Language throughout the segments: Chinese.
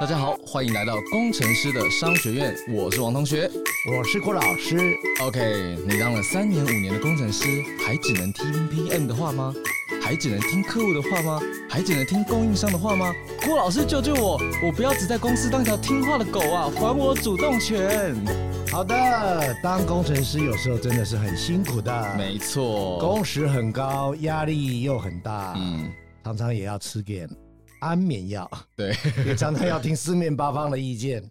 大家好，欢迎来到工程师的商学院，我是王同学，我是郭老师。OK，你当了三年五年的工程师，还只能听 PM 的话吗？还只能听客户的话吗？还只能听供应商的话吗？郭老师救救我！我不要只在公司当条听话的狗啊！还我主动权！好的，当工程师有时候真的是很辛苦的，没错，工时很高，压力又很大，嗯，常常也要吃点。安眠药，对，也常常要听四面八方的意见，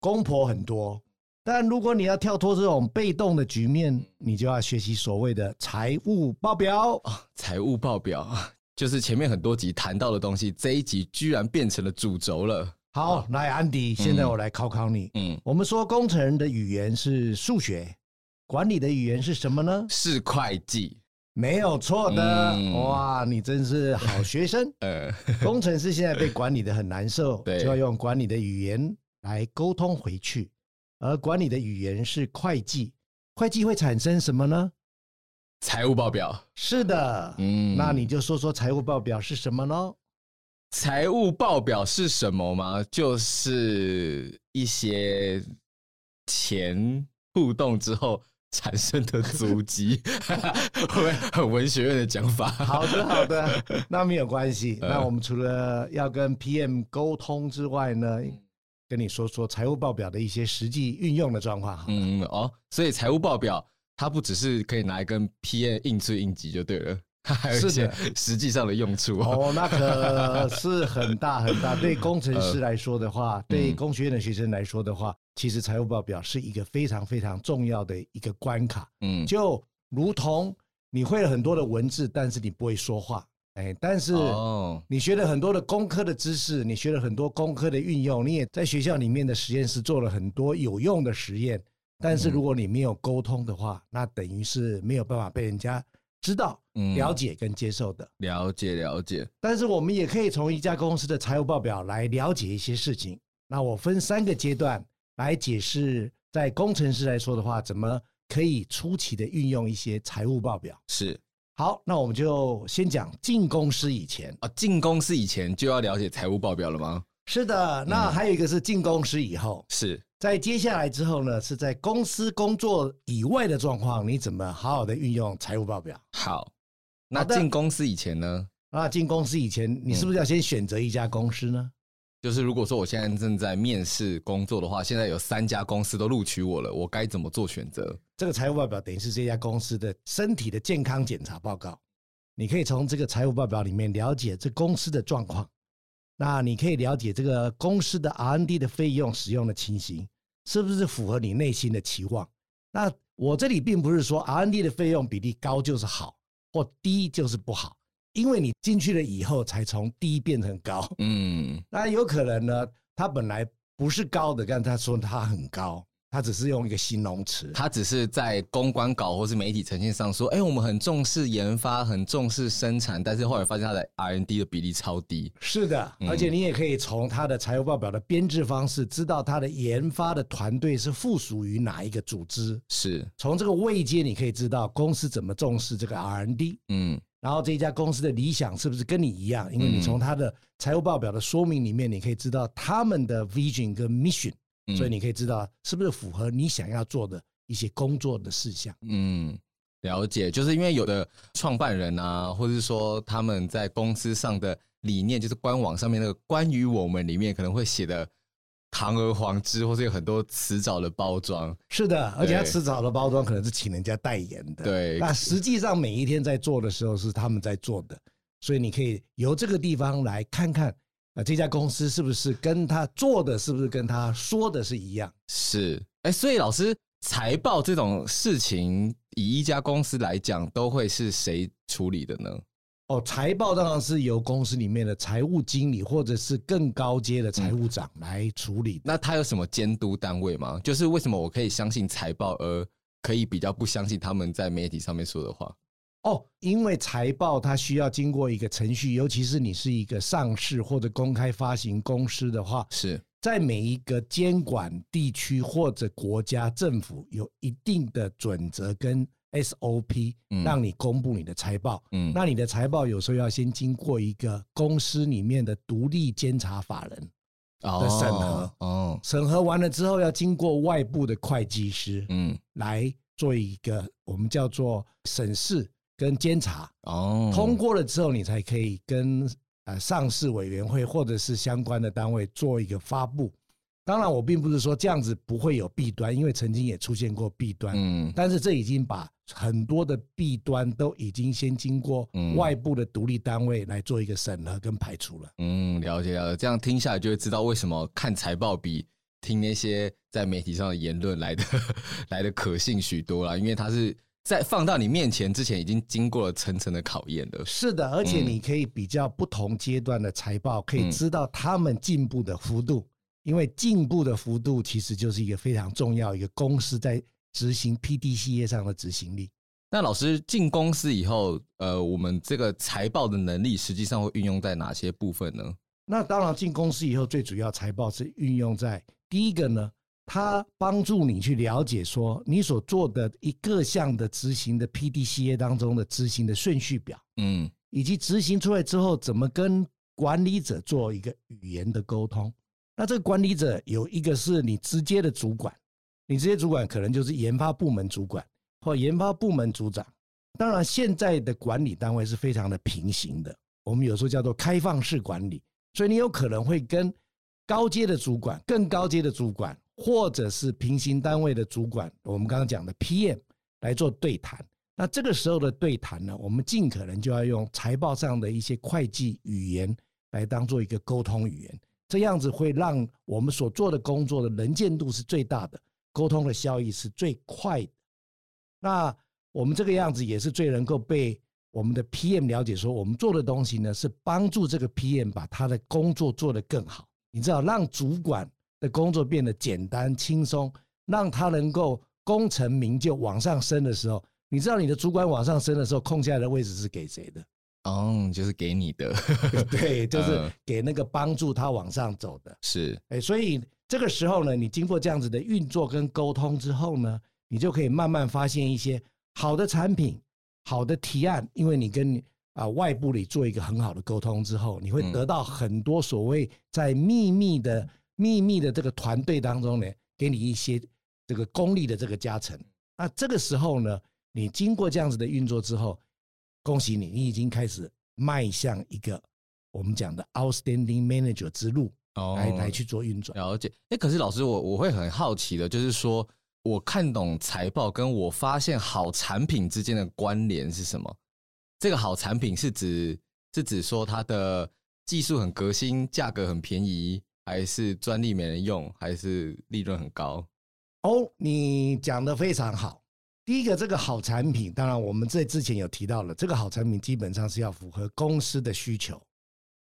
公婆很多。但如果你要跳脱这种被动的局面，你就要学习所谓的财务报表啊。财务报表就是前面很多集谈到的东西，这一集居然变成了主轴了。好，啊、来，安迪，现在我来考考你。嗯，我们说工程人的语言是数学，管理的语言是什么呢？是会计。没有错的，嗯、哇，你真是好学生。呃，工程师现在被管理的很难受，就要用管理的语言来沟通回去。而管理的语言是会计，会计会产生什么呢？财务报表。是的，嗯，那你就说说财务报表是什么呢？财务报表是什么吗？就是一些钱互动之后。产生的足迹，会很文学院的讲法？好的，好的，那没有关系。那我们除了要跟 PM 沟通之外呢，跟你说说财务报表的一些实际运用的状况。嗯哦，所以财务报表它不只是可以拿来跟 PM 应对应急就对了。还有一些实际上的用处哦，那可 是很大很大。对工程师来说的话，对工学院的学生来说的话，其实财务报表是一个非常非常重要的一个关卡。嗯，就如同你会了很多的文字，但是你不会说话。哎，但是你学了很多的工科的知识，你学了很多工科的运用，你也在学校里面的实验室做了很多有用的实验。但是如果你没有沟通的话，那等于是没有办法被人家。知道、了解跟接受的，嗯、了解了解。但是我们也可以从一家公司的财务报表来了解一些事情。那我分三个阶段来解释，在工程师来说的话，怎么可以初期的运用一些财务报表？是。好，那我们就先讲进公司以前啊，进公司以前就要了解财务报表了吗？是的。那还有一个是进公司以后。是。在接下来之后呢，是在公司工作以外的状况，你怎么好好的运用财务报表？好，那进公司以前呢？啊，进公司以前，你是不是要先选择一家公司呢？嗯，就是如果说我现在正在面试工作的话，现在有三家公司都录取我了，我该怎么做选择？这个财务报表等于是这家公司的身体的健康检查报告，你可以从这个财务报表里面了解这公司的状况。那你可以了解这个公司的 R&D 的费用使用的情形，是不是符合你内心的期望？那我这里并不是说 R&D 的费用比例高就是好，或低就是不好，因为你进去了以后才从低变成高。嗯，那有可能呢，它本来不是高的，但他说它很高。他只是用一个形容词，他只是在公关稿或是媒体呈现上说：“哎，我们很重视研发，很重视生产。”但是后来发现他的 R&D 的比例超低。是的，而且你也可以从他的财务报表的编制方式，知道他的研发的团队是附属于哪一个组织。是，从这个位阶，你可以知道公司怎么重视这个 R&D。嗯，然后这一家公司的理想是不是跟你一样？因为你从他的财务报表的说明里面，你可以知道他们的 vision 跟 mission。所以你可以知道是不是符合你想要做的一些工作的事项。嗯，了解，就是因为有的创办人啊，或者是说他们在公司上的理念，就是官网上面那个关于我们里面可能会写的堂而皇之，或是有很多辞藻的包装。是的，而且他辞藻的包装可能是请人家代言的。对，那实际上每一天在做的时候是他们在做的，所以你可以由这个地方来看看。啊，这家公司是不是跟他做的是不是跟他说的是一样？是，哎，所以老师，财报这种事情，以一家公司来讲，都会是谁处理的呢？哦，财报当然是由公司里面的财务经理或者是更高阶的财务长来处理。那他有什么监督单位吗？就是为什么我可以相信财报，而可以比较不相信他们在媒体上面说的话？哦，因为财报它需要经过一个程序，尤其是你是一个上市或者公开发行公司的话，是。在每一个监管地区或者国家政府有一定的准则跟 SOP，让你公布你的财报。嗯，那你的财报有时候要先经过一个公司里面的独立监察法人的审核，哦，审核完了之后要经过外部的会计师，嗯，来做一个我们叫做审视跟监察，哦，通过了之后你才可以跟呃上市委员会或者是相关的单位做一个发布。当然，我并不是说这样子不会有弊端，因为曾经也出现过弊端。嗯，但是这已经把很多的弊端都已经先经过外部的独立单位来做一个审核跟排除了。嗯，了解了解，这样听下来就会知道为什么看财报比听那些在媒体上的言论来的 来的可信许多了，因为它是在放到你面前之前已经经过了层层的考验了。是的，而且你可以比较不同阶段的财报，可以知道他们进步的幅度。因为进步的幅度其实就是一个非常重要一个公司在执行 PDCA 上的执行力。那老师进公司以后，呃，我们这个财报的能力实际上会运用在哪些部分呢？那当然，进公司以后最主要财报是运用在第一个呢，它帮助你去了解说你所做的一各项的执行的 PDCA 当中的执行的顺序表，嗯，以及执行出来之后怎么跟管理者做一个语言的沟通。那这个管理者有一个是你直接的主管，你直接主管可能就是研发部门主管或研发部门组长。当然，现在的管理单位是非常的平行的，我们有时候叫做开放式管理，所以你有可能会跟高阶的主管、更高阶的主管，或者是平行单位的主管，我们刚刚讲的 PM 来做对谈。那这个时候的对谈呢，我们尽可能就要用财报上的一些会计语言来当做一个沟通语言。这样子会让我们所做的工作的能见度是最大的，沟通的效益是最快的。那我们这个样子也是最能够被我们的 PM 了解，说我们做的东西呢是帮助这个 PM 把他的工作做得更好。你知道，让主管的工作变得简单轻松，让他能够功成名就往上升的时候，你知道你的主管往上升的时候，空下来的位置是给谁的？哦，就是给你的，对，就是给那个帮助他往上走的，是，哎，所以这个时候呢，你经过这样子的运作跟沟通之后呢，你就可以慢慢发现一些好的产品、好的提案，因为你跟啊外部里做一个很好的沟通之后，你会得到很多所谓在秘密的秘密的这个团队当中呢，给你一些这个功力的这个加成。那这个时候呢，你经过这样子的运作之后。恭喜你，你已经开始迈向一个我们讲的 outstanding manager 之路，来来去做运转。了解。哎，可是老师，我我会很好奇的，就是说，我看懂财报，跟我发现好产品之间的关联是什么？这个好产品是指是指说它的技术很革新，价格很便宜，还是专利没人用，还是利润很高？哦，你讲得非常好。第一个，这个好产品，当然我们在之前有提到了，这个好产品基本上是要符合公司的需求。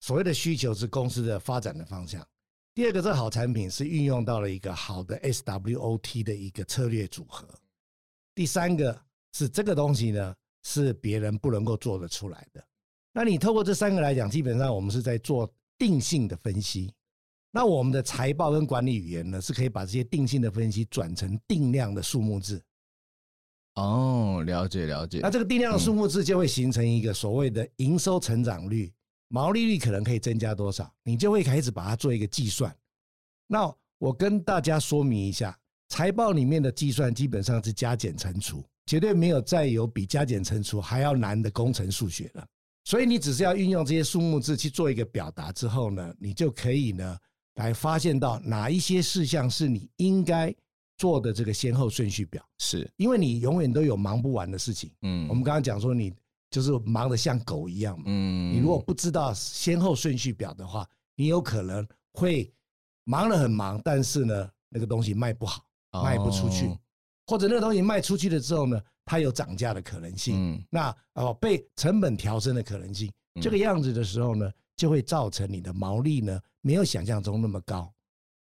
所谓的需求是公司的发展的方向。第二个，这好产品是运用到了一个好的 SWOT 的一个策略组合。第三个是这个东西呢，是别人不能够做得出来的。那你透过这三个来讲，基本上我们是在做定性的分析。那我们的财报跟管理语言呢，是可以把这些定性的分析转成定量的数目字。哦，了解了解。那这个定量的数目字就会形成一个所谓的营收成长率、毛利率可能可以增加多少，你就会开始把它做一个计算。那我跟大家说明一下，财报里面的计算基本上是加减乘除，绝对没有再有比加减乘除还要难的工程数学了。所以你只是要运用这些数目字去做一个表达之后呢，你就可以呢来发现到哪一些事项是你应该。做的这个先后顺序表，是因为你永远都有忙不完的事情。嗯，我们刚刚讲说你就是忙得像狗一样嘛。嗯，你如果不知道先后顺序表的话，你有可能会忙得很忙，但是呢，那个东西卖不好，卖不出去，或者那个东西卖出去了之后呢，它有涨价的可能性。嗯，那哦被成本调升的可能性，这个样子的时候呢，就会造成你的毛利呢没有想象中那么高。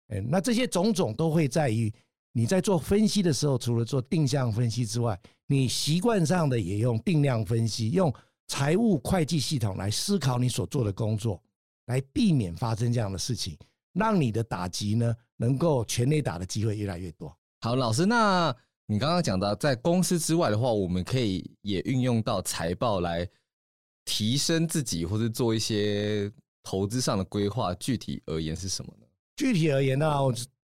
哎，那这些种种都会在于。你在做分析的时候，除了做定向分析之外，你习惯上的也用定量分析，用财务会计系统来思考你所做的工作，来避免发生这样的事情，让你的打击呢能够全力打的机会越来越多。好，老师，那你刚刚讲到在公司之外的话，我们可以也运用到财报来提升自己，或是做一些投资上的规划。具体而言是什么呢？具体而言呢，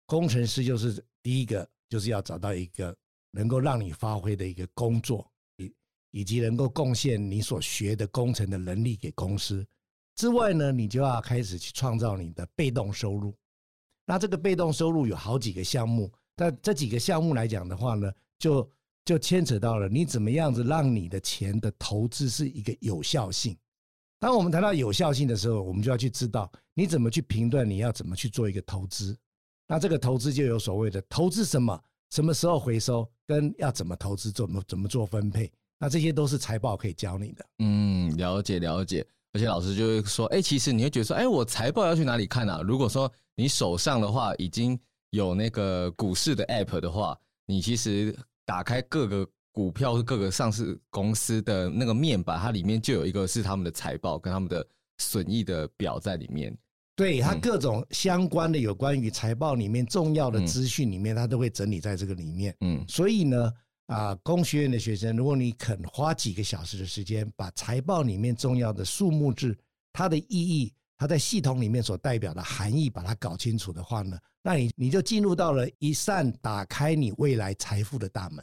工程师就是第一个，就是要找到一个能够让你发挥的一个工作，以以及能够贡献你所学的工程的能力给公司。之外呢，你就要开始去创造你的被动收入。那这个被动收入有好几个项目，但这几个项目来讲的话呢，就就牵扯到了你怎么样子让你的钱的投资是一个有效性。当我们谈到有效性的时候，我们就要去知道你怎么去评断你要怎么去做一个投资。那这个投资就有所谓的投资什么、什么时候回收，跟要怎么投资、怎么怎么做分配。那这些都是财报可以教你的。嗯，了解了解。而且老师就会说，哎，其实你会觉得说，哎，我财报要去哪里看啊？如果说你手上的话已经有那个股市的 app 的话，你其实打开各个股票、各个上市公司的那个面板，它里面就有一个是他们的财报跟他们的损益的表在里面。对，它各种相关的有关于财报里面重要的资讯里面，它都会整理在这个里面。嗯，所以呢。啊，工学院的学生，如果你肯花几个小时的时间，把财报里面重要的数目字、它的意义、它在系统里面所代表的含义，把它搞清楚的话呢，那你你就进入到了一扇打开你未来财富的大门。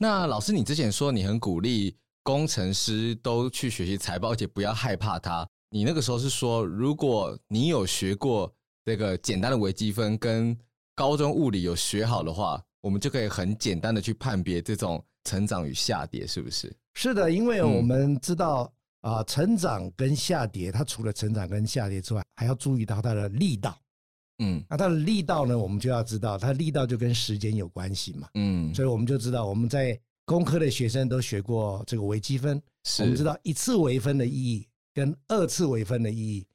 哎，那老师，你之前说你很鼓励工程师都去学习财报，而且不要害怕它。你那个时候是说，如果你有学过这个简单的微积分，跟高中物理有学好的话。我们就可以很简单的去判别这种成长与下跌，是不是？是的，因为我们知道啊、呃，成长跟下跌，它除了成长跟下跌之外，还要注意到它的力道。嗯，那它的力道呢，我们就要知道，它力道就跟时间有关系嘛。嗯，所以我们就知道，我们在工科的学生都学过这个微积分，我们知道一次微分的意义跟二次微分的意义。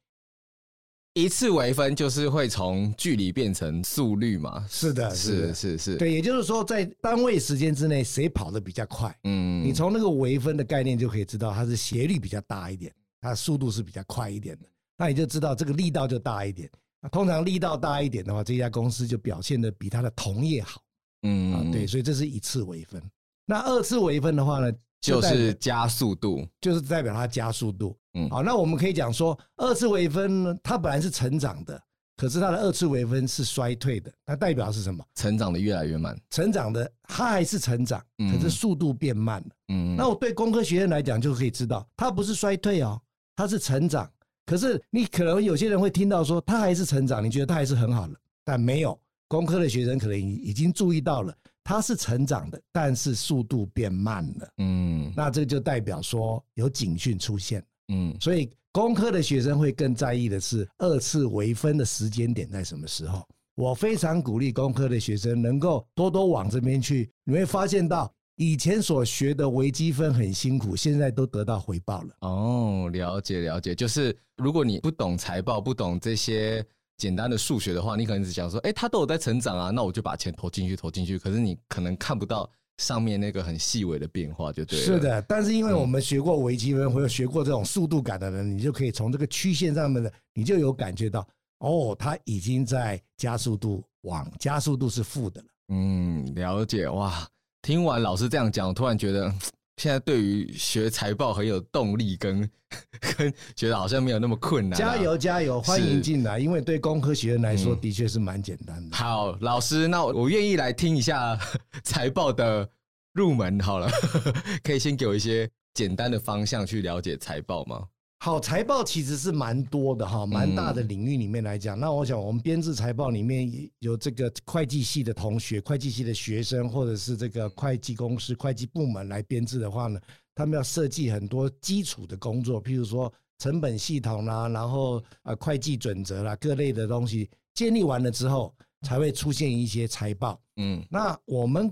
一次微分就是会从距离变成速率嘛？是的，是是是，对，也就是说，在单位时间之内，谁跑得比较快？嗯，你从那个微分的概念就可以知道，它是斜率比较大一点，它速度是比较快一点的，那你就知道这个力道就大一点。那通常力道大一点的话，这家公司就表现得比它的同业好。嗯啊，对，所以这是一次微分。那二次微分的话呢？就是加速度，就是代表它加速度。嗯，好，那我们可以讲说，二次微分呢，它本来是成长的，可是它的二次微分是衰退的，它代表是什么？成长的越来越慢。成长的它还是成长，可是速度变慢了。嗯，那我对工科学院来讲就可以知道，它不是衰退哦，它是成长。可是你可能有些人会听到说，他还是成长，你觉得他还是很好的，但没有。工科的学生可能已经注意到了。他是成长的，但是速度变慢了。嗯，那这就代表说有警讯出现。嗯，所以工科的学生会更在意的是二次微分的时间点在什么时候。我非常鼓励工科的学生能够多多往这边去，你会发现到以前所学的微积分很辛苦，现在都得到回报了。哦，了解了解，就是如果你不懂财报，不懂这些。简单的数学的话，你可能只想说，哎，它都有在成长啊，那我就把钱投进去，投进去。可是你可能看不到上面那个很细微的变化，就对了。是的，但是因为我们学过微积分或者学过这种速度感的人，你就可以从这个曲线上面的，你就有感觉到，哦，它已经在加速度往加速度是负的了。嗯，了解哇。听完老师这样讲，我突然觉得。现在对于学财报很有动力，跟 跟觉得好像没有那么困难。加油加油，欢迎进来！因为对工科学院来说，的确是蛮简单的。好，老师，那我愿意来听一下 财报的入门。好了，可以先给我一些简单的方向去了解财报吗？好，财报其实是蛮多的哈，蛮大的领域里面来讲。嗯、那我想，我们编制财报里面有这个会计系的同学、会计系的学生，或者是这个会计公司、会计部门来编制的话呢，他们要设计很多基础的工作，譬如说成本系统啦，然后呃会计准则啦，各类的东西建立完了之后，才会出现一些财报。嗯，那我们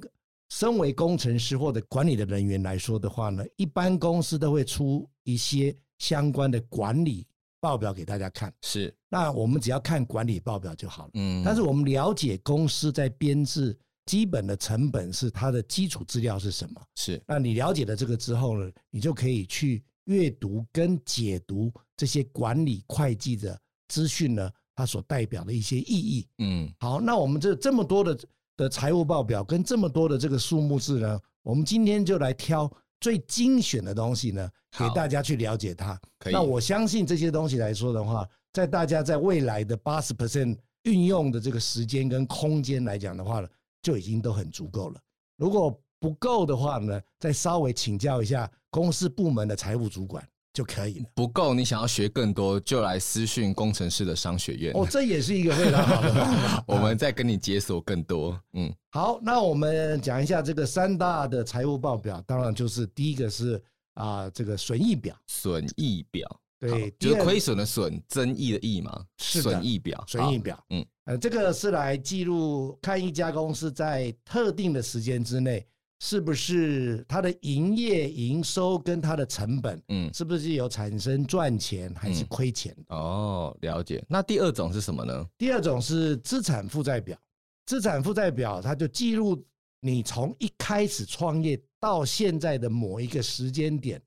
身为工程师或者管理的人员来说的话呢，一般公司都会出一些。相关的管理报表给大家看，是。那我们只要看管理报表就好了。嗯。但是我们了解公司在编制基本的成本是它的基础资料是什么？是。那你了解了这个之后呢，你就可以去阅读跟解读这些管理会计的资讯呢，它所代表的一些意义。嗯。好，那我们这这么多的的财务报表跟这么多的这个数目字呢，我们今天就来挑。最精选的东西呢，给大家去了解它。那我相信这些东西来说的话，在大家在未来的八十 percent 运用的这个时间跟空间来讲的话呢，就已经都很足够了。如果不够的话呢，再稍微请教一下公司部门的财务主管就可以了。不够，你想要学更多，就来私讯工程师的商学院。哦，这也是一个非常好的方法。我们再跟你解锁更多。嗯，好，那我们讲一下这个三大的财务报表，当然就是第一个是啊、呃，这个损益表。损益表。对，就是亏损的损，增益的益嘛。是损益表，损益表。嗯，呃，这个是来记录看一家公司在特定的时间之内，是不是它的营业营收跟它的成本，嗯，是不是有产生赚钱还是亏钱？嗯。哦，了解。那第二种是什么呢？第二种是资产负债表。资产负债表，它就记录你从一开始创业到现在的某一个时间点，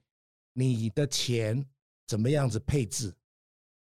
你的钱。怎么样子配置？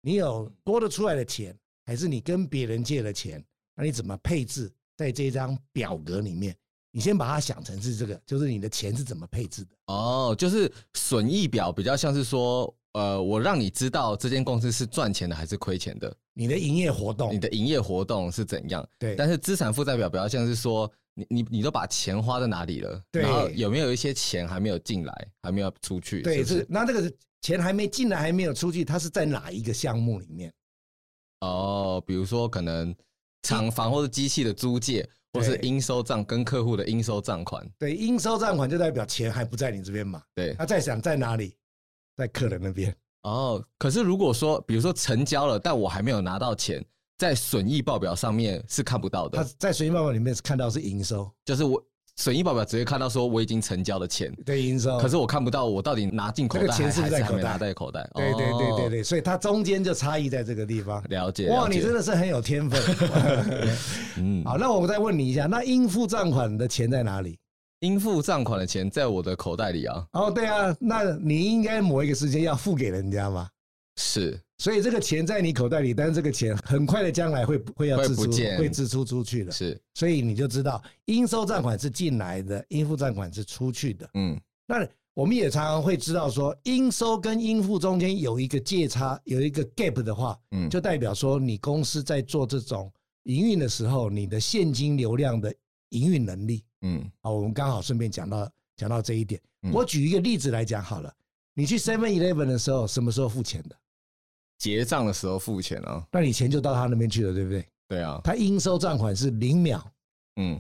你有多的出来的钱，还是你跟别人借的钱？那你怎么配置在这张表格里面？你先把它想成是这个，就是你的钱是怎么配置的？哦，就是损益表比较像是说，呃，我让你知道这间公司是赚钱的还是亏钱的。你的营业活动，你的营业活动是怎样？对。但是资产负债表比较像是说，你你你都把钱花在哪里了？对。然后有没有一些钱还没有进来，还没有出去？对，是，是。那这个。钱还没进来，还没有出去，它是在哪一个项目里面？哦，比如说可能厂房或者机器的租借，或是应收账跟客户的应收账款。对，应收账款就代表钱还不在你这边嘛。对，他在想在哪里，在客人那边。哦，可是如果说，比如说成交了，但我还没有拿到钱，在损益报表上面是看不到的。他在损益报表里面是看到是营收，就是我。损益报表直接看到说我已经成交的钱，对营收，可是我看不到我到底拿进口袋还是还没拿在口袋。对对对对对，所以它中间就差异在这个地方。了解。哇，你真的是很有天分。嗯，好，那我再问你一下，那应付账款的钱在哪里？应付账款的钱在我的口袋里啊。哦，对啊，那你应该某一个时间要付给人家吗？是。所以这个钱在你口袋里，但是这个钱很快的将来会会要支出，会支出出去的。是，所以你就知道应收账款是进来的，应付账款是出去的。嗯，那我们也常常会知道说，应收跟应付中间有一个借差，有一个 gap 的话，嗯，就代表说你公司在做这种营运的时候，你的现金流量的营运能力。嗯，好，我们刚好顺便讲到讲到这一点。我举一个例子来讲好了，你去 Seven Eleven 的时候，什么时候付钱的？结账的时候付钱啊，那你钱就到他那边去了，对不对？对啊，他应收账款是零秒，嗯，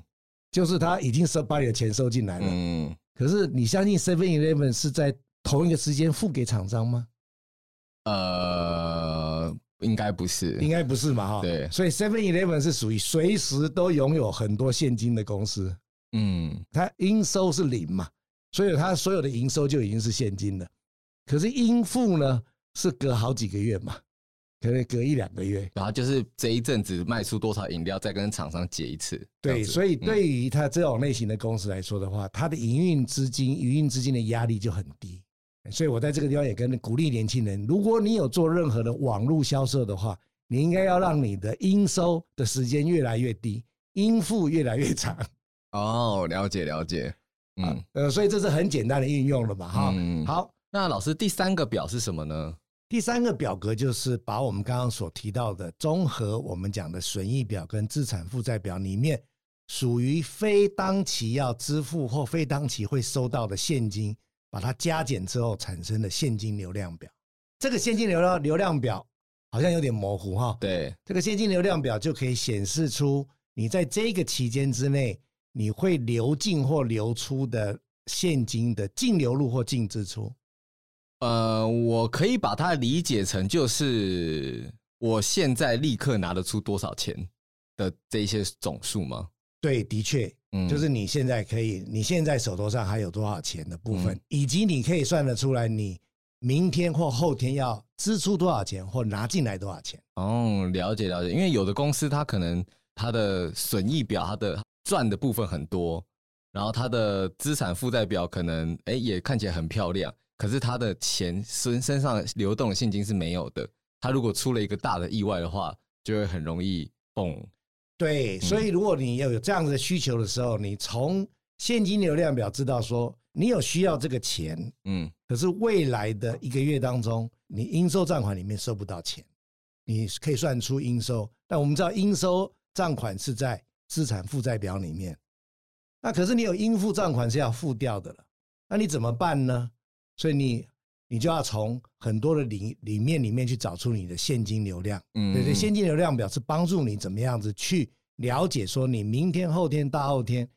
就是他已经收把你的钱收进来了，嗯。可是你相信 Seven Eleven 是在同一个时间付给厂商吗？呃，应该不是，应该不是嘛，哈。对，所以 Seven Eleven 是属于随时都拥有很多现金的公司，嗯，它应收是零嘛，所以它所有的营收就已经是现金了。可是应付呢？是隔好几个月嘛，可能隔一两个月，然后就是这一阵子卖出多少饮料，再跟厂商结一次。对，所以对于他这种类型的公司来说的话，他的营运资金、营运资金的压力就很低。所以我在这个地方也跟鼓励年轻人，如果你有做任何的网络销售的话，你应该要让你的应收的时间越来越低，应付越来越长。哦，了解了解。嗯，呃，所以这是很简单的运用了嘛，哈。嗯，好，那老师第三个表是什么呢？第三个表格就是把我们刚刚所提到的综合我们讲的损益表跟资产负债表里面属于非当期要支付或非当期会收到的现金，把它加减之后产生的现金流量表。这个现金流量流量表好像有点模糊哈。对，这个现金流量表就可以显示出你在这个期间之内你会流进或流出的现金的净流入或净支出。呃，我可以把它理解成就是我现在立刻拿得出多少钱的这一些总数吗？对，的确，嗯，就是你现在可以，你现在手头上还有多少钱的部分，嗯，以及你可以算得出来，你明天或后天要支出多少钱或拿进来多少钱。哦，了解了解，因为有的公司它可能它的损益表，它的赚的部分很多，然后它的资产负债表可能哎也看起来很漂亮。可是他的钱身身上流动的现金是没有的，他如果出了一个大的意外的话，就会很容易崩。对，所以如果你要有这样子的需求的时候，你从现金流量表知道说你有需要这个钱，嗯，可是未来的一个月当中，你应收账款里面收不到钱，你可以算出应收。但我们知道应收账款是在资产负债表里面，那可是你有应付账款是要付掉的了，那你怎么办呢？所以你你就要从很多的里里面里面去找出你的现金流量。嗯，对对，现金流量表是帮助你怎么样子去了解说你明天、后天、大后天。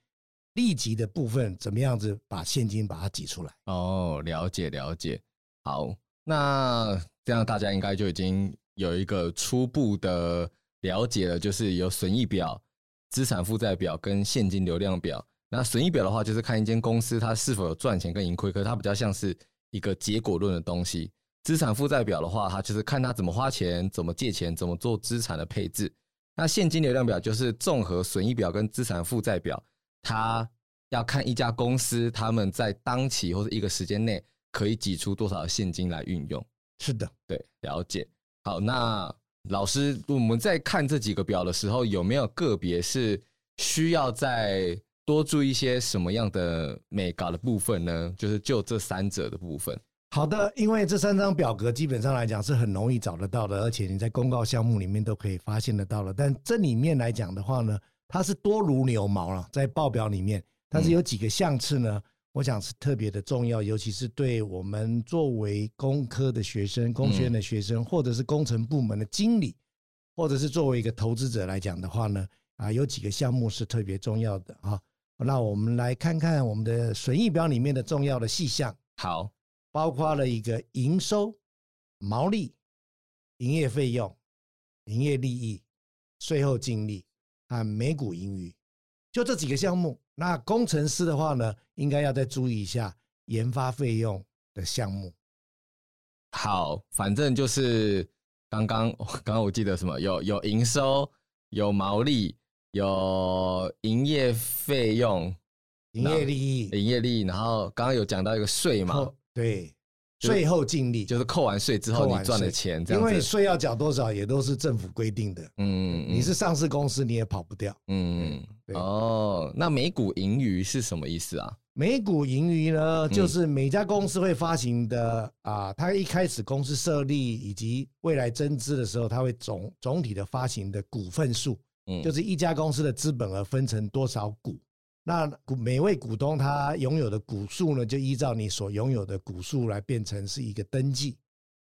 立即的部分怎么样子把现金把它挤出来？哦，了解了解。好，那这样大家应该就已经有一个初步的了解了，就是有损益表、资产负债表跟现金流量表。那损益表的话，就是看一间公司它是否有赚钱跟盈亏，可是它比较像是一个结果论的东西。资产负债表的话，它就是看它怎么花钱、怎么借钱、怎么做资产的配置。那现金流量表就是综合损益表跟资产负债表。它要看一家公司，他们在当期或者一个时间内可以挤出多少的现金来运用。是的，对，了解。好，那老师，我们在看这几个表的时候，有没有个别是需要再多注意一些什么样的眉角的部分呢？就是就这三者的部分。好的，因为这三张表格基本上来讲是很容易找得到的，而且你在公告项目里面都可以发现得到了。但这里面来讲的话呢，它是多如牛毛了，在报表里面，但是有几个项次呢，我想是特别的重要，尤其是对我们作为工科的学生、工学院的学生，或者是工程部门的经理，或者是作为一个投资者来讲的话呢，啊，有几个项目是特别重要的啊。那我们来看看我们的损益表里面的重要的细项。好，包括了一个营收、毛利、营业费用、营业利益、税后净利。啊，每股盈余，就这几个项目。那工程师的话呢，应该要再注意一下研发费用的项目。好，反正就是刚刚刚刚我记得什么，有有营收，有毛利，有营业费用，营业利益，营业利益。然后刚刚有讲到一个税嘛，对。税后净利就是扣完税之后你赚的钱，因为税要缴多少也都是政府规定的。嗯，你是上市公司你也跑不掉。嗯，哦，那每股盈余是什么意思啊？每股盈余呢，就是每家公司会发行的啊，它一开始公司设立以及未来增资的时候，它会总总体的发行的股份数，嗯，就是一家公司的资本额分成多少股。那股每位股东他拥有的股数呢，就依照你所拥有的股数来变成是一个登记。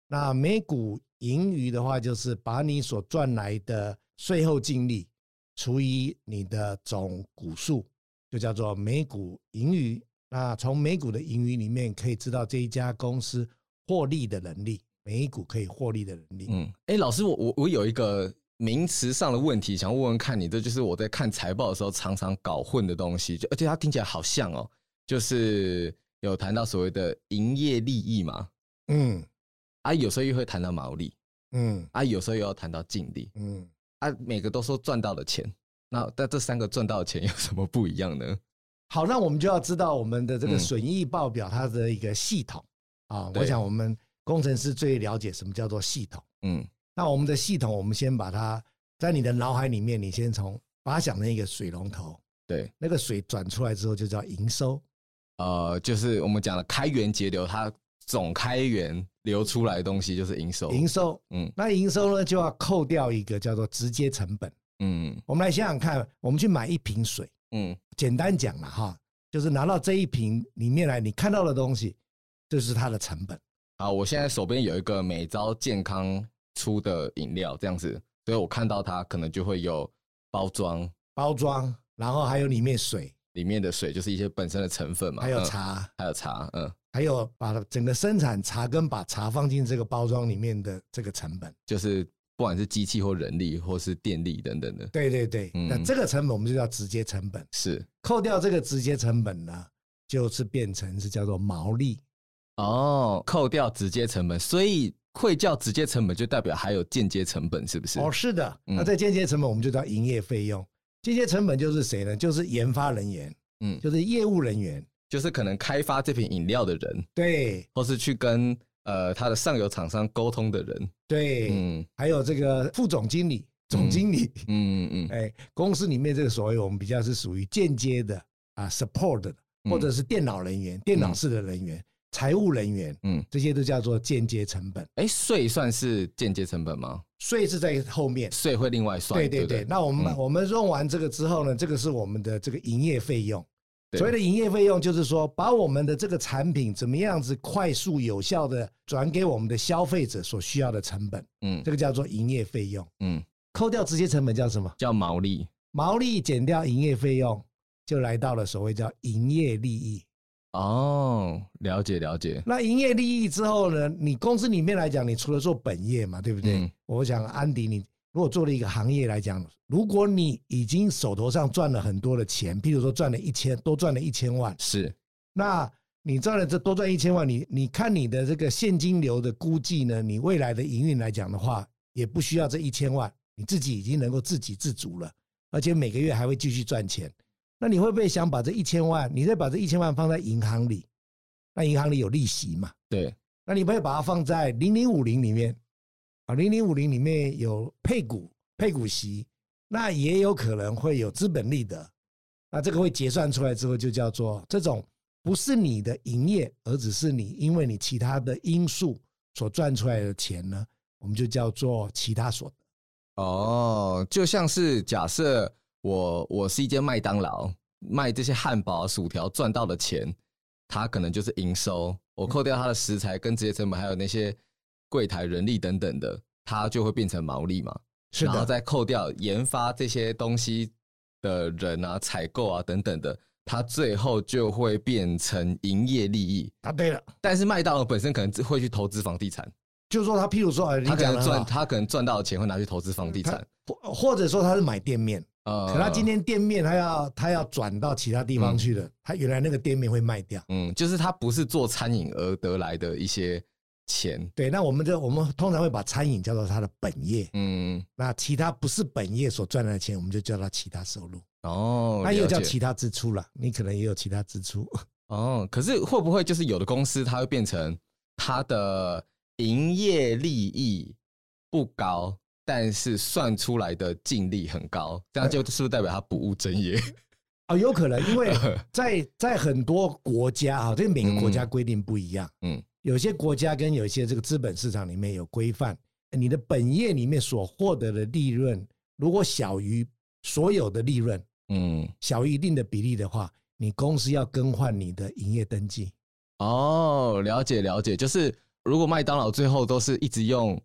那每股盈余的话，就是把你所赚来的税后净利除以你的总股数，就叫做每股盈余。那从每股的盈余里面可以知道这一家公司获利的能力，每一股可以获利的能力。嗯，哎，老师，我我我有一个。名词上的问题，想问问看你，这就是我在看财报的时候常常搞混的东西，就而且它听起来好像哦，就是有谈到所谓的营业利益嘛，嗯，啊，有时候又会谈到毛利，嗯，啊，有时候又要谈到净利，嗯，啊，每个都说赚到的钱，那但这三个赚到的钱有什么不一样呢？好，那我们就要知道我们的这个损益报表它的一个系统啊，我想我们工程师最了解什么叫做系统，嗯。那我们的系统，我们先把它在你的脑海里面，你先从把它想成一个水龙头，对，那个水转出来之后就叫营收，呃，就是我们讲的开源节流，它总开源流出来的东西就是营收。营收，嗯，那营收呢就要扣掉一个叫做直接成本，嗯，我们来想想看，我们去买一瓶水，嗯，简单讲了哈，就是拿到这一瓶里面来，你看到的东西，这是它的成本。好，我现在手边有一个美招健康。出的饮料这样子，所以我看到它可能就会有包装，包装，然后还有里面水，里面的水就是一些本身的成分嘛，还有茶，嗯、还有茶，嗯，还有把整个生产茶跟把茶放进这个包装里面的这个成本，就是不管是机器或人力或是电力等等的，对对对，嗯、那这个成本我们就叫直接成本，是扣掉这个直接成本呢，就是变成是叫做毛利，哦，扣掉直接成本，所以。会叫直接成本，就代表还有间接成本，是不是？哦，是的。那这间接成本，我们就叫营业费用。间接成本就是谁呢？就是研发人员，嗯，就是业务人员，就是可能开发这瓶饮料的人，对，或是去跟呃他的上游厂商沟通的人，对，嗯，还有这个副总经理、总经理，嗯。嗯嗯，哎，公司里面这个所谓我们比较是属于间接的啊，support 的，或者是电脑人员、电脑室的人员。财务人员，嗯，这些都叫做间接成本。哎，税算是间接成本吗？税是在后面，税会另外算。对对对，对对那我们、嗯、我们用完这个之后呢，这个是我们的这个营业费用。所谓的营业费用，就是说把我们的这个产品怎么样子快速有效的转给我们的消费者所需要的成本，嗯，这个叫做营业费用。嗯，扣掉直接成本叫什么？叫毛利。毛利减掉营业费用，就来到了所谓叫营业利益。哦，了解了解。那营业利益之后呢？你公司里面来讲，你除了做本业嘛，对不对？嗯、我想安迪，你如果做了一个行业来讲，如果你已经手头上赚了很多的钱，譬如说赚了一千，多赚了一千万，是。那你赚了这多赚一千万，你你看你的这个现金流的估计呢？你未来的营运来讲的话，也不需要这一千万，你自己已经能够自给自足了，而且每个月还会继续赚钱。那你会不会想把这一千万，你再把这一千万放在银行里？那银行里有利息嘛？对。那你不会把它放在零零五零里面？啊，零零五零里面有配股、配股息，那也有可能会有资本利得。那这个会结算出来之后，就叫做这种不是你的营业，而只是你因为你其他的因素所赚出来的钱呢，我们就叫做其他所得。哦，就像是假设。我我是一间麦当劳，卖这些汉堡、薯条赚到的钱，它可能就是营收。我扣掉它的食材跟直接成本，还有那些柜台人力等等的，它就会变成毛利嘛。是的。然后再扣掉研发这些东西的人啊、采购啊等等的，它最后就会变成营业利益。啊，对了。但是麦当劳本身可能会去投资房地产，就是说他譬如说，他可能赚，他可能赚到的钱会拿去投资房地产，或或者说他是买店面。可他今天店面他要他要转到其他地方去了，嗯、他原来那个店面会卖掉。嗯，就是他不是做餐饮而得来的一些钱。对，那我们这我们通常会把餐饮叫做他的本业。嗯，那其他不是本业所赚来的钱，我们就叫它其他收入。哦，那又叫其他支出了。你可能也有其他支出。哦，可是会不会就是有的公司它会变成它的营业利益不高？但是算出来的净利很高，这样就是不是代表他不务正业？哦，有可能，因为 在在很多国家啊，这个每个国家规定不一样。嗯，有些国家跟有些这个资本市场里面有规范，你的本业里面所获得的利润，如果小于所有的利润，嗯，小于一定的比例的话，你公司要更换你的营业登记。哦，了解了解，就是如果麦当劳最后都是一直用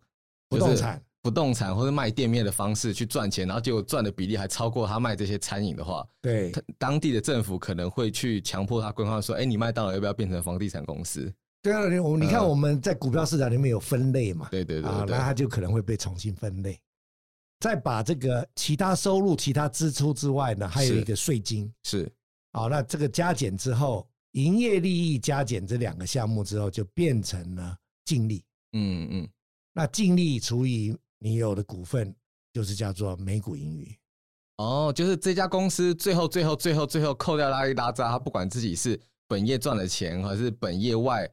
不动产。不动产或者卖店面的方式去赚钱，然后结果赚的比例还超过他卖这些餐饮的话，对，当地的政府可能会去强迫他规划说：“哎，你麦当劳要不要变成房地产公司？”对啊，你我你看我们在股票市场里面有分类嘛？对对对，啊，那他就可能会被重新分类。再把这个其他收入、其他支出之外呢，还有一个税金是。好，那这个加减之后，营业利益加减这两个项目之后，就变成了净利。嗯嗯，那净利除以你有的股份就是叫做每股盈余，哦，就是这家公司最后最后最后最后扣掉拉一拉渣，他不管自己是本业赚的钱还是本业外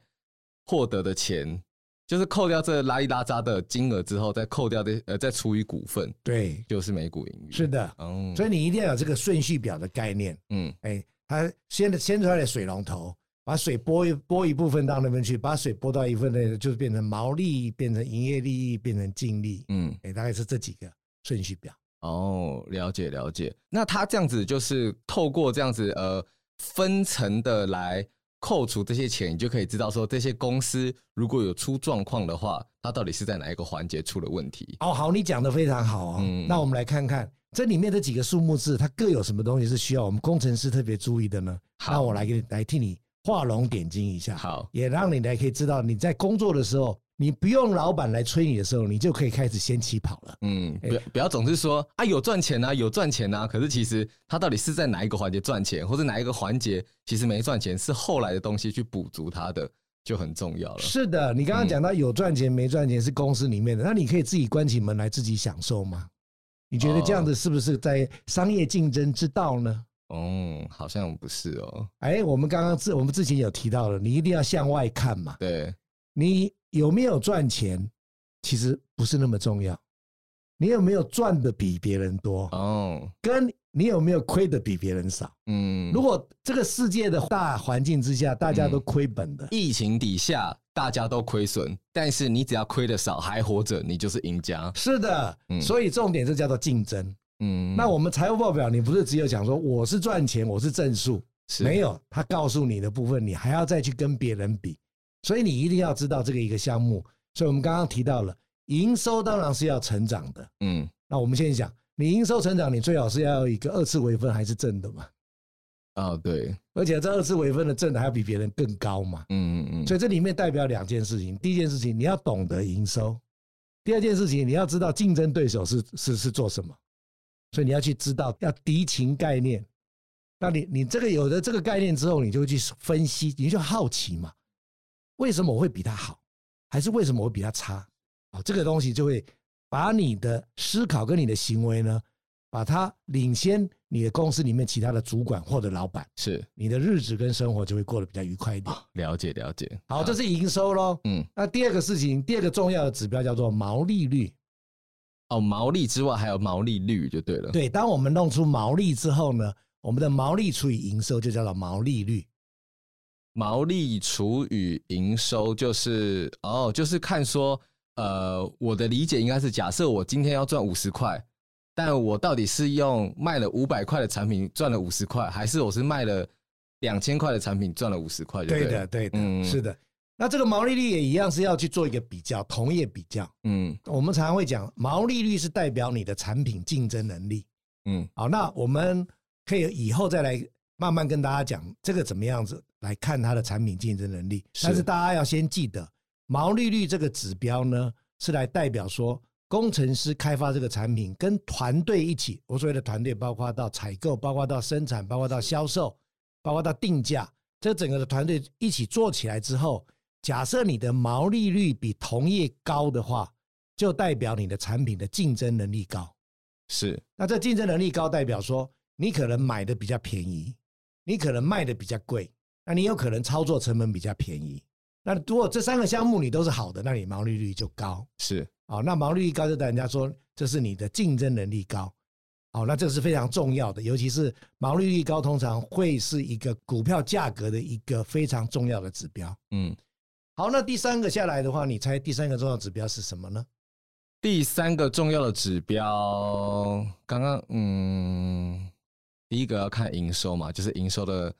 获得的钱，就是扣掉这拉一拉渣的金额之后，再扣掉的呃再除以股份，对，就是每股盈余。是的，嗯，所以你一定要有这个顺序表的概念，嗯，哎，它先先出来的水龙头。把水拨一拨一部分到那边去，把水拨到一份内，就是变成毛利，变成营业利益，变成净利。嗯，哎、欸，大概是这几个顺序表。哦，了解了解。那他这样子就是透过这样子呃分层的来扣除这些钱，你就可以知道说这些公司如果有出状况的话，它到底是在哪一个环节出了问题。哦，好，你讲的非常好哦。嗯，那我们来看看这里面的几个数目字，它各有什么东西是需要我们工程师特别注意的呢？好，那我来给你来替你。画龙点睛一下，好，也让你来可以知道，你在工作的时候，你不用老板来催你的时候，你就可以开始先起跑了。嗯，不要不要总是说啊有赚钱啊有赚钱啊，可是其实他到底是在哪一个环节赚钱，或者哪一个环节其实没赚钱，是后来的东西去补足它的，就很重要了。是的，你刚刚讲到有赚钱没赚钱是公司里面的，那你可以自己关起门来自己享受吗？你觉得这样子是不是在商业竞争之道呢？哦，好像不是哦。哎，我们刚刚之我们之前有提到了，你一定要向外看嘛。对，你有没有赚钱，其实不是那么重要。你有没有赚的比别人多？哦，跟你有没有亏的比别人少？嗯，如果这个世界的大环境之下，大家都亏本的，疫情底下大家都亏损，但是你只要亏的少还活着，你就是赢家。是的，所以重点是叫做竞争。嗯，那我们财务报表，你不是只有讲说我是赚钱，我是正数，没有，他告诉你的部分，你还要再去跟别人比，所以你一定要知道这个一个项目。所以我们刚刚提到了营收当然是要成长的，嗯，那我们现在讲，你营收成长，你最好是要有一个二次微分还是正的嘛？哦，对，而且这二次微分的正的还要比别人更高嘛？嗯嗯嗯，所以这里面代表两件事情，第一件事情你要懂得营收，第二件事情你要知道竞争对手是是是做什么。所以你要去知道要敌情概念，那你你这个有了这个概念之后，你就会去分析，你就好奇嘛，为什么我会比他好，还是为什么我会比他差？啊，这个东西就会把你的思考跟你的行为呢，把它领先你的公司里面其他的主管或者老板，是你的日子跟生活就会过得比较愉快一点。了解了解。好，这是营收喽。嗯，那第二个事情，第二个重要的指标叫做毛利率。哦，毛利之外还有毛利率就对了。对，当我们弄出毛利之后呢，我们的毛利除以营收就叫做毛利率。毛利除以营收就是哦，就是看说，呃，我的理解应该是假设我今天要赚五十块，但我到底是用卖了五百块的产品赚了五十块，还是我是卖了两千块的产品赚了五十块？对的，对的，嗯，是的。那这个毛利率也一样是要去做一个比较，同业比较。嗯，我们常常会讲，毛利率是代表你的产品竞争能力。嗯，好，那我们可以以后再来慢慢跟大家讲这个怎么样子来看它的产品竞争能力。但是大家要先记得，毛利率这个指标呢，是来代表说工程师开发这个产品跟团队一起，我所谓的团队包括到采购，包括到生产，包括到销售，包括到定价，这整个的团队一起做起来之后。假设你的毛利率比同业高的话，就代表你的产品的竞争能力高。是，那这竞争能力高，代表说你可能买的比较便宜，你可能卖的比较贵，那你有可能操作成本比较便宜。那如果这三个项目你都是好的，那你毛利率就高。是，哦，那毛利率高就等人家说这是你的竞争能力高。哦，那这是非常重要的，尤其是毛利率高，通常会是一个股票价格的一个非常重要的指标。嗯。好，那第三个下来的话，你猜第三个重要指标是什么呢？第三个重要的指标，刚刚嗯，第一个要看营收嘛，就是营收的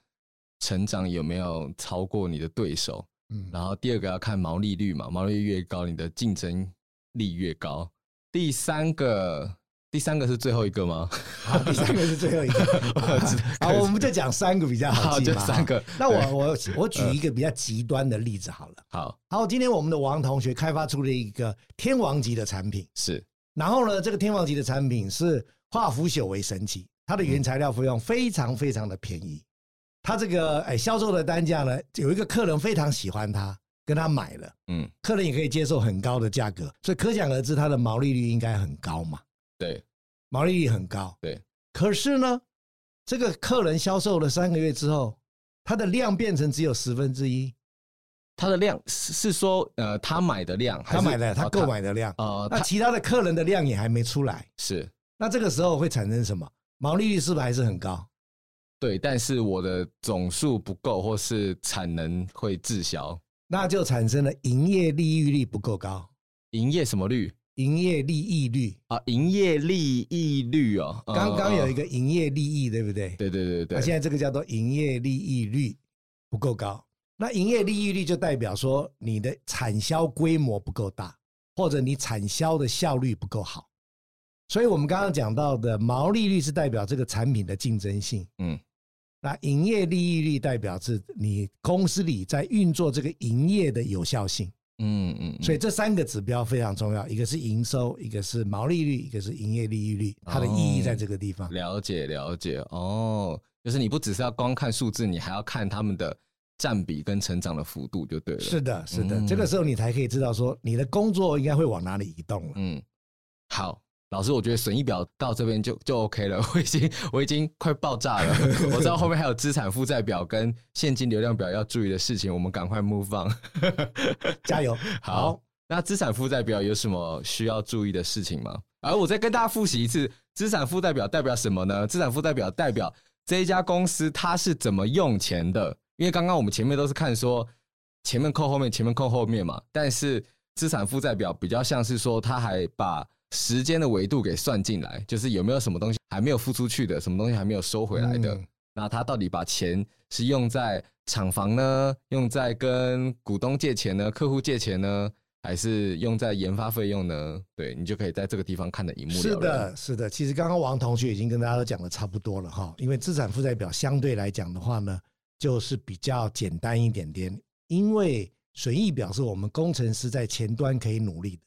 成长有没有超过你的对手。嗯，然后第二个要看毛利率嘛，毛利率越高，你的竞争力越高。第三个。第三个是最后一个吗？好，第三个是最后一个。好，我们就讲三个比较好记嘛。好，就三个。那我我我举一个比较极端的例子好了。好，好，今天我们的王同学开发出了一个天王级的产品，是。然后呢，这个天王级的产品是化腐朽为神奇，它的原材料费用非常非常的便宜。它这个哎销售的单价呢，有一个客人非常喜欢它，跟他买了。嗯，客人也可以接受很高的价格，所以可想而知，它的毛利率应该很高嘛。对，毛利率很高。对，可是呢，这个客人销售了三个月之后，他的量变成只有十分之一。他的量是是说，呃，他买的量，他买的，他购买的量。哦，那其他的客人的量也还没出来。是，那这个时候会产生什么？毛利率是不是还是很高？对，但是我的总数不够，或是产能会滞销，那就产生了营业利益率不够高。营业什么率？营业利益率啊，营业利益率哦，刚刚有一个营业利益，对不对？对对对对。那现在这个叫做营业利益率不够高，那营业利益率就代表说你的产销规模不够大，或者你产销的效率不够好。所以我们刚刚讲到的毛利率是代表这个产品的竞争性，嗯，那营业利益率代表是你公司里在运作这个营业的有效性。嗯嗯，所以这三个指标非常重要，一个是营收，一个是毛利率，一个是营业利润率，它的意义在这个地方。哦、了解了解哦，就是你不只是要光看数字，你还要看他们的占比跟成长的幅度就对了。是的，是的，嗯、这个时候你才可以知道说你的工作应该会往哪里移动了。嗯，好。老师，我觉得损益表到这边就就 OK 了，我已经我已经快爆炸了。我知道后面还有资产负债表跟现金流量表要注意的事情，我们赶快 move on，加油。好，好，那资产负债表有什么需要注意的事情吗？而我再跟大家复习一次，资产负债表代表什么呢？资产负债表代表这一家公司它是怎么用钱的。因为刚刚我们前面都是看说前面扣后面，前面扣后面嘛，但是资产负债表比较像是说，它还把时间的维度给算进来，就是有没有什么东西还没有付出去的，什么东西还没有收回来的。嗯、那他到底把钱是用在厂房呢，用在跟股东借钱呢，客户借钱呢？还是用在研发费用呢？对，你就可以在这个地方看得一目了然。是的，是的。其实刚刚王同学已经跟大家都讲的差不多了哈。因为资产负债表相对来讲的话呢，就是比较简单一点点。因为损益表是我们工程师在前端可以努力的。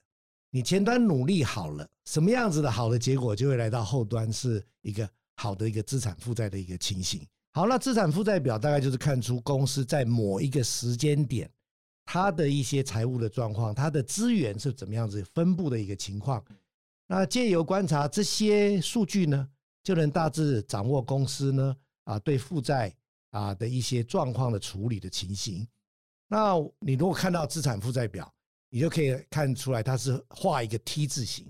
你前端努力好了，什么样子的好的结果就会来到后端，是一个好的一个资产负债的一个情形。好，那资产负债表大概就是看出公司在某一个时间点。它的一些财务的状况，它的资源是怎么样子分布的一个情况，那借由观察这些数据呢，就能大致掌握公司呢啊对负债啊的一些状况的处理的情形。那你如果看到资产负债表，你就可以看出来它是画一个 T 字形，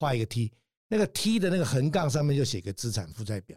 画一个 T，那个 T 的那个横杠上面就写个资产负债表，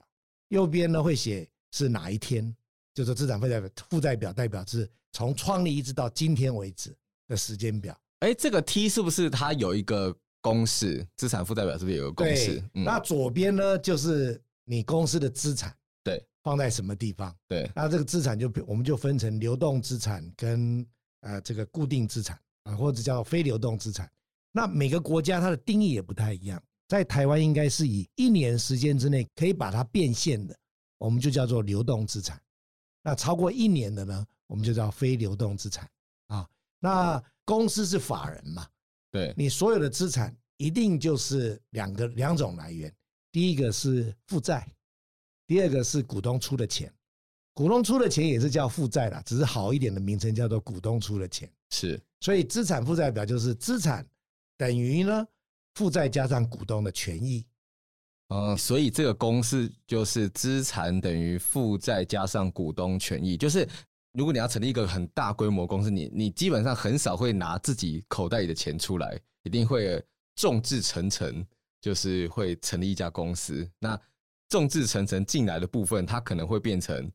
右边呢会写是哪一天，就是资产负债表，负债表代表是。从创立一直到今天为止的时间表，哎，这个 T 是不是它有一个公式？资产负债表是不是有个公式？那左边呢，就是你公司的资产，对，放在什么地方？对，那这个资产就我们就分成流动资产跟呃这个固定资产啊，或者叫非流动资产。那每个国家它的定义也不太一样，在台湾应该是以一年时间之内可以把它变现的，我们就叫做流动资产。那超过一年的呢？我们就叫非流动资产啊。那公司是法人嘛？对，你所有的资产一定就是两个两种来源。第一个是负债，第二个是股东出的钱。股东出的钱也是叫负债啦，只是好一点的名称叫做股东出的钱。是，所以资产负债表就是资产等于呢负债加上股东的权益。嗯，所以这个公式就是资产等于负债加上股东权益，就是。如果你要成立一个很大规模公司，你你基本上很少会拿自己口袋里的钱出来，一定会众志成城，就是会成立一家公司。那众志成城进来的部分，它可能会变成，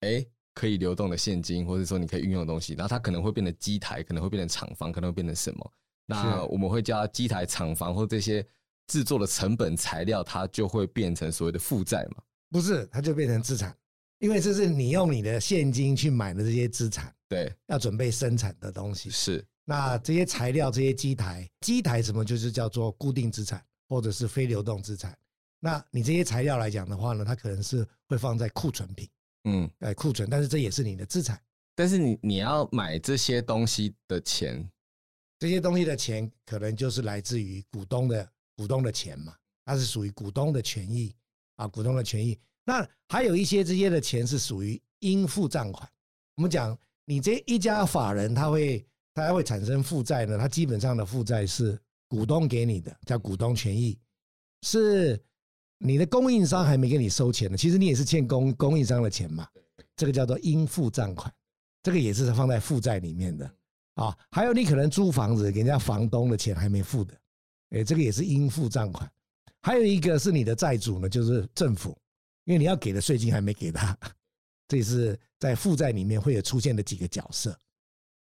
哎，可以流动的现金，或者说你可以运用的东西。然后它可能会变成机台，可能会变成厂房，可能会变成什么？那我们会叫机台、厂房或这些制作的成本材料，它就会变成所谓的负债嘛？不是，它就变成资产。因为这是你用你的现金去买的这些资产，对，要准备生产的东西是。那这些材料、这些机台、机台什么，就是叫做固定资产或者是非流动资产。那你这些材料来讲的话呢，它可能是会放在库存品，嗯，哎，库存，但是这也是你的资产。但是你你要买这些东西的钱，这些东西的钱可能就是来自于股东的股东的钱嘛，它是属于股东的权益啊，股东的权益。那还有一些这些的钱是属于应付账款。我们讲，你这一家法人，他会他会产生负债呢？他基本上的负债是股东给你的，叫股东权益，是你的供应商还没给你收钱呢。其实你也是欠供供应商的钱嘛。这个叫做应付账款，这个也是放在负债里面的啊。还有你可能租房子给人家房东的钱还没付的，哎，这个也是应付账款。还有一个是你的债主呢，就是政府。因为你要给的税金还没给他，这是在负债里面会有出现的几个角色。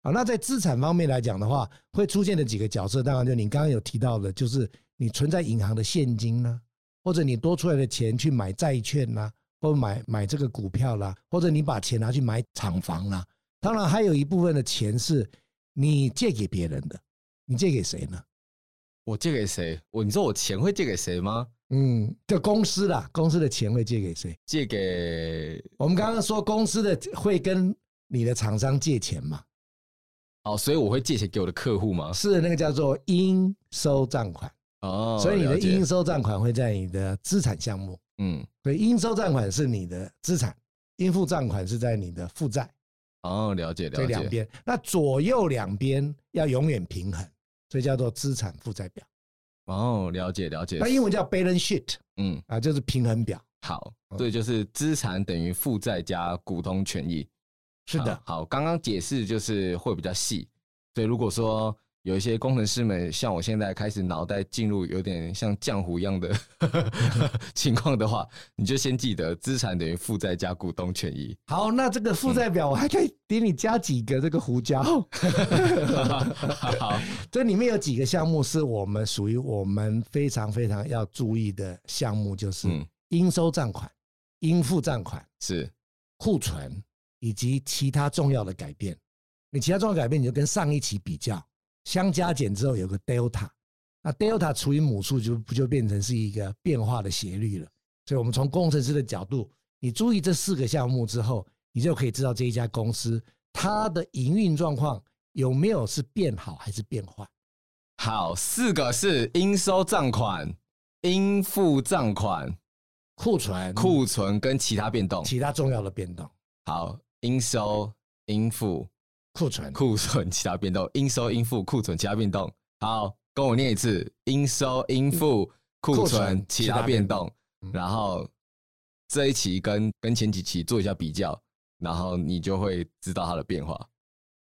好，那在资产方面来讲的话，会出现的几个角色，当然就你刚刚有提到的，就是你存在银行的现金呢，或者你多出来的钱去买债券啦，或买买这个股票啦，或者你把钱拿去买厂房啦。当然还有一部分的钱是你借给别人的，你借给谁呢？我借给谁？我你说我钱会借给谁吗？嗯，就公司啦，公司的钱会借给谁？借给我们刚刚说公司的会跟你的厂商借钱嘛？哦，所以我会借钱给我的客户吗？是那个叫做应收账款哦，所以你的应收账款会在你的资产项目。嗯，所以应收账款是你的资产，应付账款是在你的负债。哦，了解了解。这两边，那左右两边要永远平衡，所以叫做资产负债表。哦，了解了解。那英文叫 balance sheet，嗯啊，就是平衡表。好，对，就是资产等于负债加股东权益。是的，好，刚刚解释就是会比较细。所以如果说有一些工程师们像我现在开始脑袋进入有点像浆糊一样的 情况的话，你就先记得资产等于负债加股东权益。好，那这个负债表我还可以给你加几个这个胡椒。好，这里面有几个项目是我们属于我们非常非常要注意的项目，就是应收账款、应付账款是库存以及其他重要的改变。你其他重要改变，你就跟上一期比较。相加减之后有个 delta，那 delta 除以母数就不就变成是一个变化的斜率了。所以，我们从工程师的角度，你注意这四个项目之后，你就可以知道这一家公司它的营运状况有没有是变好还是变坏。好，四个是应收账款、应付账款、库存、库存跟其他变动，其他重要的变动。好，应收、应付。库存、库存、其他变动，应收、应付、库存、其他变动。好，跟我念一次：应收、应付、库存、其他变动。然后这一期跟跟前几期做一下比较，然后你就会知道它的变化。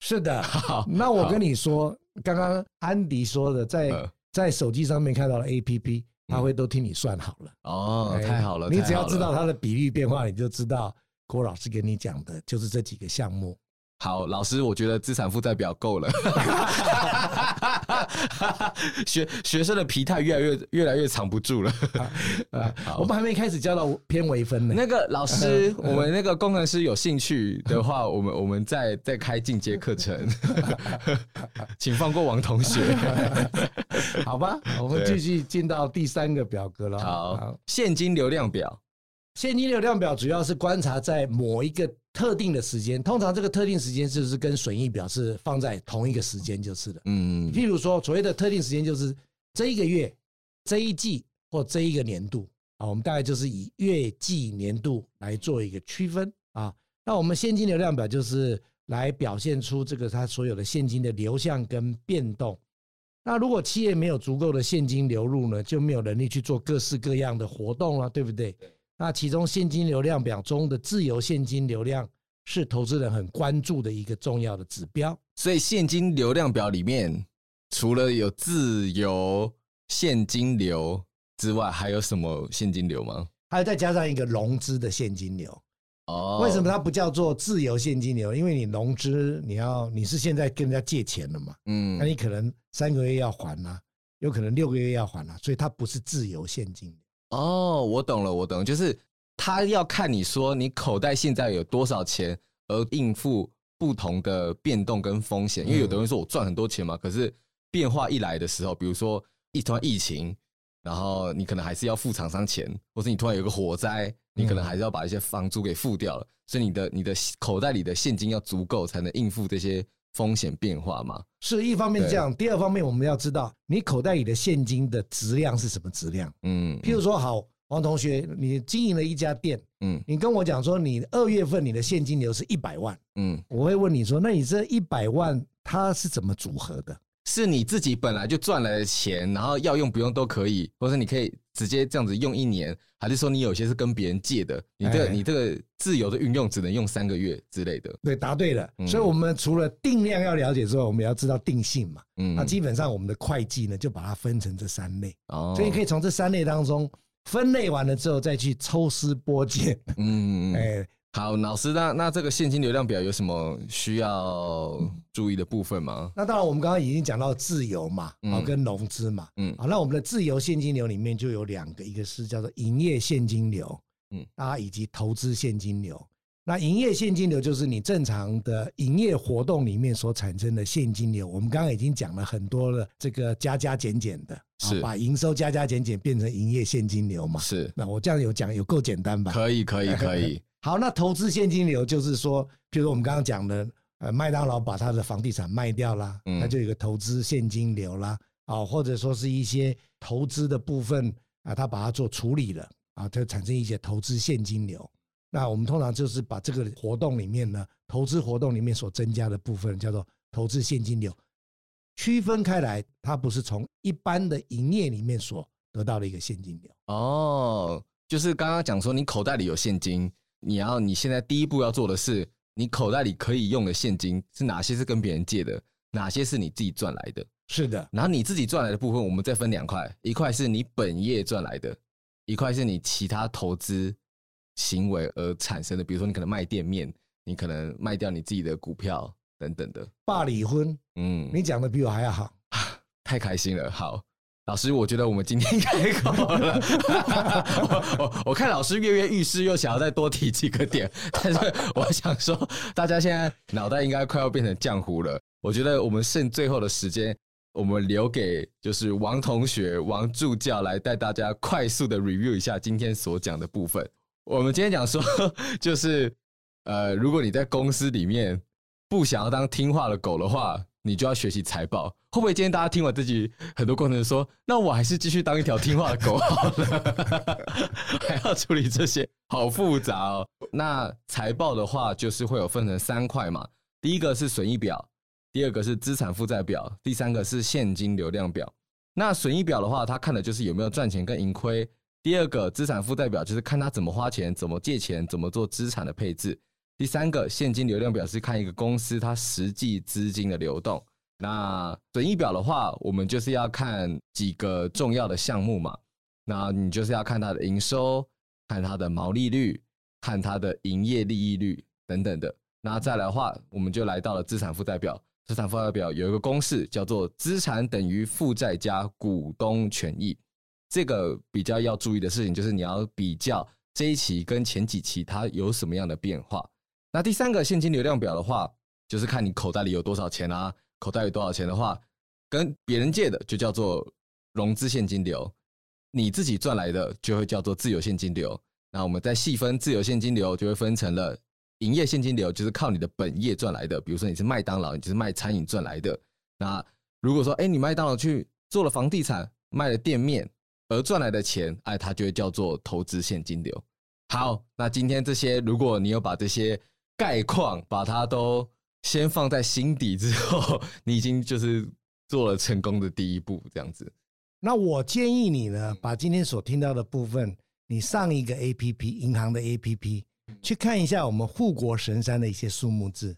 是的，好。那我跟你说，刚刚安迪说的，在在手机上面看到了 APP，他会都替你算好了。哦，太好了！你只要知道它的比率变化，你就知道郭老师跟你讲的就是这几个项目。好，老师，我觉得资产负债表够了。学学生的皮带越来越越来越藏不住了。啊，我们还没开始教到偏微分呢。那个老师，我们那个工程师有兴趣的话，我们我们再再开进阶课程，请放过王同学。好吧，我们继续进到第三个表格了。好，现金流量表。现金流量表主要是观察在某一个特定的时间，通常这个特定时间就是跟损益表是放在同一个时间就是了。嗯，譬如说所谓的特定时间就是这一个月、这一季或这一个年度啊，我们大概就是以月、季、年度来做一个区分啊。那我们现金流量表就是来表现出这个它所有的现金的流向跟变动。那如果企业没有足够的现金流入呢，就没有能力去做各式各样的活动了，对不对？那其中现金流量表中的自由现金流量是投资人很关注的一个重要的指标。所以现金流量表里面，除了有自由现金流之外，还有什么现金流吗？还有再加上一个融资的现金流。哦，为什么它不叫做自由现金流？因为你融资，你要你是现在跟人家借钱了嘛，嗯，那你可能三个月要还啊，有可能六个月要还啊，所以它不是自由现金流。哦，我懂了，我懂了，就是他要看你说你口袋现在有多少钱，而应付不同的变动跟风险。因为有的人说我赚很多钱嘛，可是变化一来的时候，比如说一突然疫情，然后你可能还是要付厂商钱，或是你突然有个火灾，你可能还是要把一些房租给付掉了，所以你的你的口袋里的现金要足够，才能应付这些。风险变化吗，是一方面这样。第二方面，我们要知道你口袋里的现金的质量是什么质量。嗯，譬如说，好，王同学，你经营了一家店，嗯，你跟我讲说，你二月份你的现金流是一百万，嗯，我会问你说，那你这一百万它是怎么组合的？是你自己本来就赚来的钱，然后要用不用都可以，或者你可以直接这样子用一年，还是说你有些是跟别人借的？你这个你这个自由的运用只能用三个月之类的？对，答对了。所以，我们除了定量要了解之外，我们要知道定性嘛。嗯，那基本上我们的会计呢，就把它分成这三类。哦，所以你可以从这三类当中分类完了之后，再去抽丝剥茧。嗯，哎。好，老师，那那这个现金流量表有什么需要注意的部分吗？那当然，我们刚刚已经讲到自由嘛，啊，跟融资嘛，嗯，好，那我们的自由现金流里面就有两个，一个是叫做营业现金流，嗯，啊，以及投资现金流。那营业现金流就是你正常的营业活动里面所产生的现金流。我们刚刚已经讲了很多了，这个加加减减的，是把营收加加减减变成营业现金流嘛？是。那我这样有讲有够简单吧？可以，可以，可以。好，那投资现金流就是说，比如说我们刚刚讲的，呃，麦当劳把他的房地产卖掉了，那就有一个投资现金流啦，啊，或者说是一些投资的部分啊，他把它做处理了，啊，就产生一些投资现金流。那我们通常就是把这个活动里面呢，投资活动里面所增加的部分叫做投资现金流，区分开来，它不是从一般的营业里面所得到的一个现金流。哦，就是刚刚讲说你口袋里有现金。你要你现在第一步要做的是，你口袋里可以用的现金是哪些是跟别人借的，哪些是你自己赚来的？是的。然后你自己赚来的部分，我们再分两块，一块是你本业赚来的，一块是你其他投资行为而产生的，比如说你可能卖店面，你可能卖掉你自己的股票等等的。爸离婚，嗯，你讲的比我还要好，太开心了。好。老师，我觉得我们今天开口了。我我我看老师跃跃欲试，又想要再多提几个点，但是我想说，大家现在脑袋应该快要变成浆糊了。我觉得我们剩最后的时间，我们留给就是王同学、王助教来带大家快速的 review 一下今天所讲的部分。我们今天讲说，就是呃，如果你在公司里面不想要当听话的狗的话。你就要学习财报，会不会今天大家听完这集，很多工程师说，那我还是继续当一条听话的狗好了，还要处理这些，好复杂哦。那财报的话，就是会有分成三块嘛，第一个是损益表，第二个是资产负债表，第三个是现金流量表。那损益表的话，它看的就是有没有赚钱跟盈亏；第二个资产负债表就是看它怎么花钱、怎么借钱、怎么做资产的配置。第三个现金流量表是看一个公司它实际资金的流动。那损益表的话，我们就是要看几个重要的项目嘛。那你就是要看它的营收，看它的毛利率，看它的营业利益率等等的。那再来的话，我们就来到了资产负债表。资产负债表有一个公式叫做资产等于负债加股东权益。这个比较要注意的事情就是你要比较这一期跟前几期它有什么样的变化。那第三个现金流量表的话，就是看你口袋里有多少钱啊。口袋有多少钱的话，跟别人借的就叫做融资现金流，你自己赚来的就会叫做自由现金流。那我们再细分自由现金流，就会分成了营业现金流，就是靠你的本业赚来的。比如说你是麦当劳，你就是卖餐饮赚来的。那如果说哎，你麦当劳去做了房地产，卖了店面而赚来的钱，哎，它就会叫做投资现金流。好，那今天这些，如果你有把这些概况把它都先放在心底之后，你已经就是做了成功的第一步，这样子。那我建议你呢，把今天所听到的部分，你上一个 APP 银行的 APP 去看一下我们护国神山的一些数目字，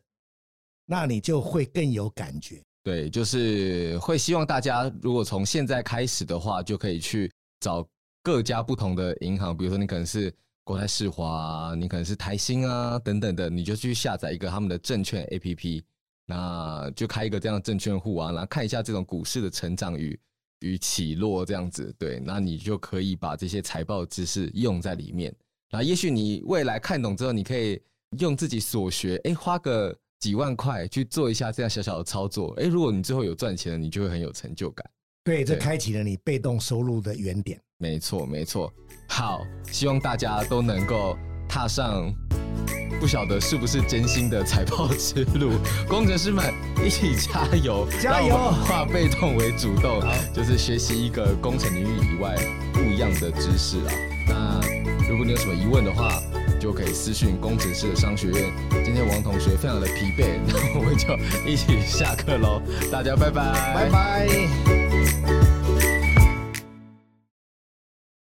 那你就会更有感觉。对，就是会希望大家如果从现在开始的话，就可以去找各家不同的银行，比如说你可能是。国泰世华啊，你可能是台新啊等等的，你就去下载一个他们的证券 APP，那就开一个这样的证券户啊，然后看一下这种股市的成长与与起落这样子，对，那你就可以把这些财报知识用在里面。那也许你未来看懂之后，你可以用自己所学，哎，花个几万块去做一下这样小小的操作，哎，如果你最后有赚钱了，你就会很有成就感。对，这开启了你被动收入的原点。没错，没错。好，希望大家都能够踏上不晓得是不是真心的财报之路。工程师们一起加油，加油！化被动为主动，就是学习一个工程领域以外不一样的知识啊。那如果你有什么疑问的话，就可以私讯工程师的商学院。今天王同学非常的疲惫，那我们就一起下课喽。大家拜拜，拜拜。